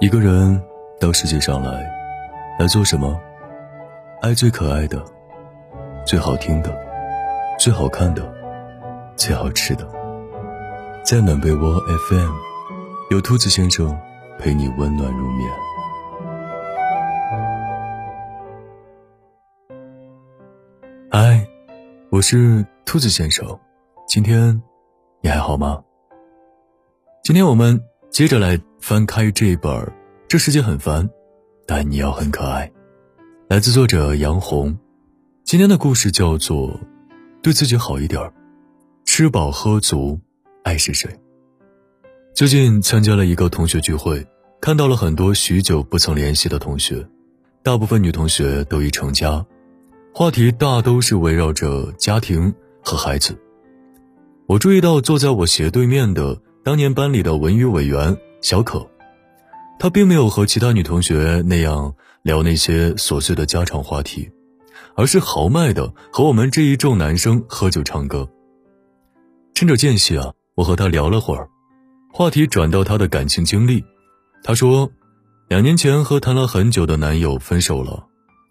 一个人到世界上来，来做什么？爱最可爱的、最好听的、最好看的、最好吃的。在暖被窝 FM，有兔子先生陪你温暖入眠。嗨，我是兔子先生，今天你还好吗？今天我们。接着来翻开这本《这世界很烦，但你要很可爱》，来自作者杨红。今天的故事叫做《对自己好一点吃饱喝足，爱是谁》。最近参加了一个同学聚会，看到了很多许久不曾联系的同学，大部分女同学都已成家，话题大都是围绕着家庭和孩子。我注意到坐在我斜对面的。当年班里的文娱委员小可，她并没有和其他女同学那样聊那些琐碎的家常话题，而是豪迈的和我们这一众男生喝酒唱歌。趁着间隙啊，我和她聊了会儿，话题转到她的感情经历。她说，两年前和谈了很久的男友分手了，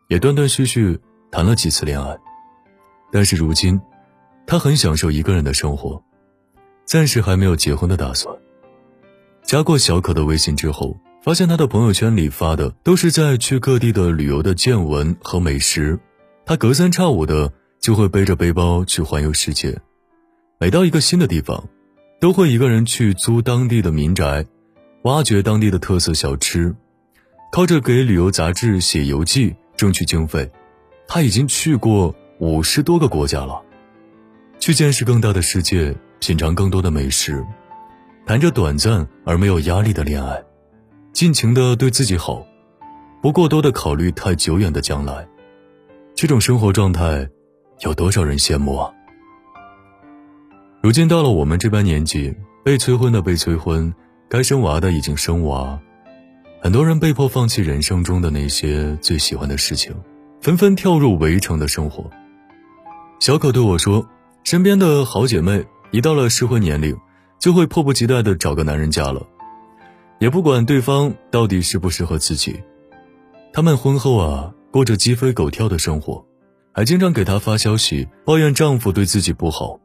也断断续续谈了几次恋爱，但是如今，她很享受一个人的生活。暂时还没有结婚的打算。加过小可的微信之后，发现他的朋友圈里发的都是在去各地的旅游的见闻和美食。他隔三差五的就会背着背包去环游世界，每到一个新的地方，都会一个人去租当地的民宅，挖掘当地的特色小吃，靠着给旅游杂志写游记争取经费。他已经去过五十多个国家了，去见识更大的世界。品尝更多的美食，谈着短暂而没有压力的恋爱，尽情的对自己好，不过多的考虑太久远的将来。这种生活状态，有多少人羡慕啊？如今到了我们这般年纪，被催婚的被催婚，该生娃的已经生娃，很多人被迫放弃人生中的那些最喜欢的事情，纷纷跳入围城的生活。小可对我说：“身边的好姐妹。”一到了适婚年龄，就会迫不及待的找个男人嫁了，也不管对方到底适不适合自己。他们婚后啊，过着鸡飞狗跳的生活，还经常给他发消息抱怨丈夫对自己不好。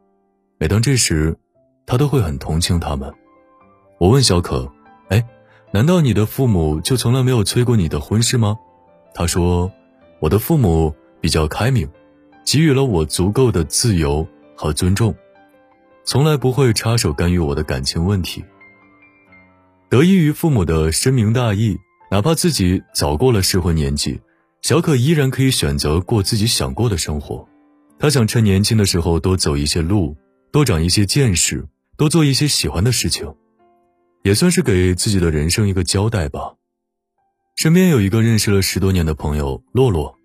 每当这时，他都会很同情他们。我问小可：“哎，难道你的父母就从来没有催过你的婚事吗？”他说：“我的父母比较开明，给予了我足够的自由和尊重。”从来不会插手干预我的感情问题。得益于父母的深明大义，哪怕自己早过了适婚年纪，小可依然可以选择过自己想过的生活。他想趁年轻的时候多走一些路，多长一些见识，多做一些喜欢的事情，也算是给自己的人生一个交代吧。身边有一个认识了十多年的朋友洛洛，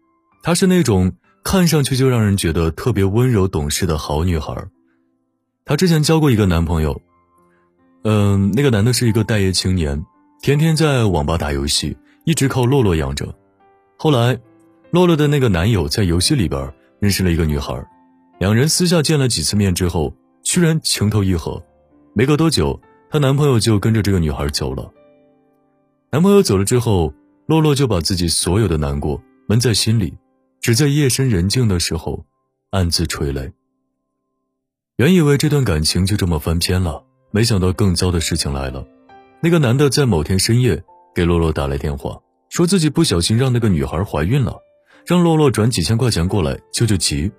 她是那种看上去就让人觉得特别温柔懂事的好女孩。她之前交过一个男朋友，嗯，那个男的是一个待业青年，天天在网吧打游戏，一直靠洛洛养着。后来，洛洛的那个男友在游戏里边认识了一个女孩，两人私下见了几次面之后，居然情投意合。没隔多久，她男朋友就跟着这个女孩走了。男朋友走了之后，洛洛就把自己所有的难过闷在心里，只在夜深人静的时候暗自垂泪。原以为这段感情就这么翻篇了，没想到更糟的事情来了。那个男的在某天深夜给洛洛打来电话，说自己不小心让那个女孩怀孕了，让洛洛转几千块钱过来救救急。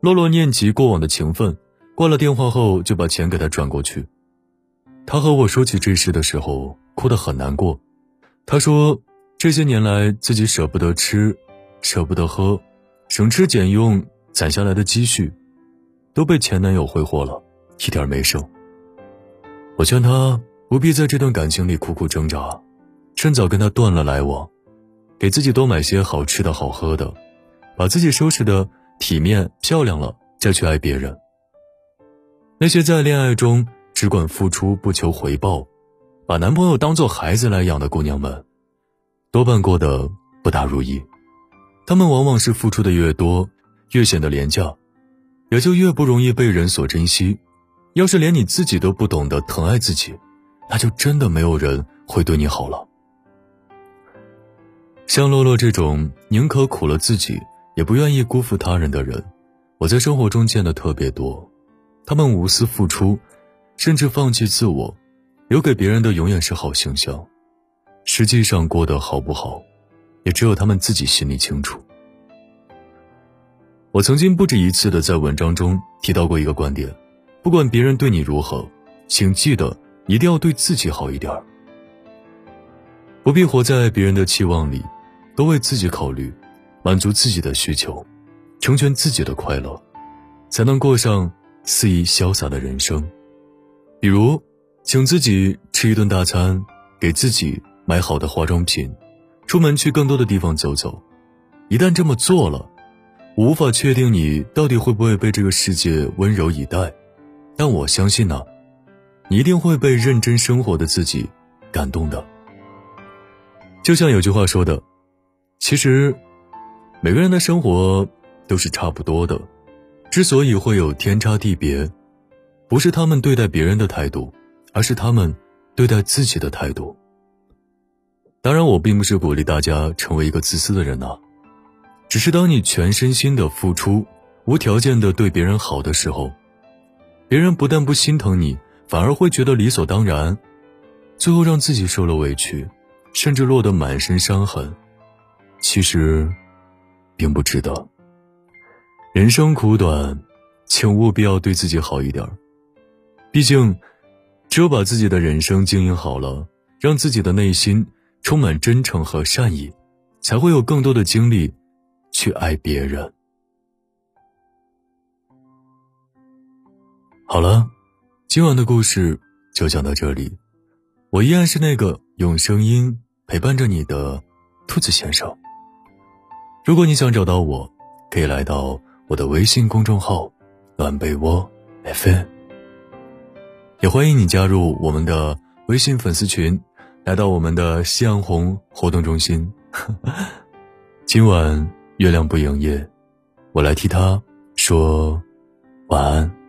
洛洛念及过往的情分，挂了电话后就把钱给他转过去。他和我说起这事的时候，哭得很难过。他说这些年来自己舍不得吃，舍不得喝，省吃俭用攒下来的积蓄。都被前男友挥霍了，一点没剩。我劝他不必在这段感情里苦苦挣扎，趁早跟他断了来往，给自己多买些好吃的好喝的，把自己收拾的体面漂亮了，再去爱别人。那些在恋爱中只管付出不求回报，把男朋友当做孩子来养的姑娘们，多半过得不大如意。她们往往是付出的越多，越显得廉价。也就越不容易被人所珍惜。要是连你自己都不懂得疼爱自己，那就真的没有人会对你好了。像洛洛这种宁可苦了自己，也不愿意辜负他人的人，我在生活中见的特别多。他们无私付出，甚至放弃自我，留给别人的永远是好形象。实际上过得好不好，也只有他们自己心里清楚。我曾经不止一次的在文章中提到过一个观点：不管别人对你如何，请记得一定要对自己好一点儿不必活在别人的期望里，多为自己考虑，满足自己的需求，成全自己的快乐，才能过上肆意潇洒的人生。比如，请自己吃一顿大餐，给自己。买好的化妆品，出门去更多的地方走走。一旦这么做了，无法确定你到底会不会被这个世界温柔以待，但我相信呢，你一定会被认真生活的自己感动的。就像有句话说的，其实每个人的生活都是差不多的，之所以会有天差地别，不是他们对待别人的态度，而是他们对待自己的态度。当然，我并不是鼓励大家成为一个自私的人呐，只是当你全身心的付出，无条件的对别人好的时候，别人不但不心疼你，反而会觉得理所当然，最后让自己受了委屈，甚至落得满身伤痕。其实，并不值得。人生苦短，请务必要对自己好一点毕竟，只有把自己的人生经营好了，让自己的内心。充满真诚和善意，才会有更多的精力去爱别人。好了，今晚的故事就讲到这里。我依然是那个用声音陪伴着你的兔子先生。如果你想找到我，可以来到我的微信公众号“暖被窝 FM”，也欢迎你加入我们的微信粉丝群。来到我们的夕阳红活动中心，今晚月亮不营业，我来替他说晚安。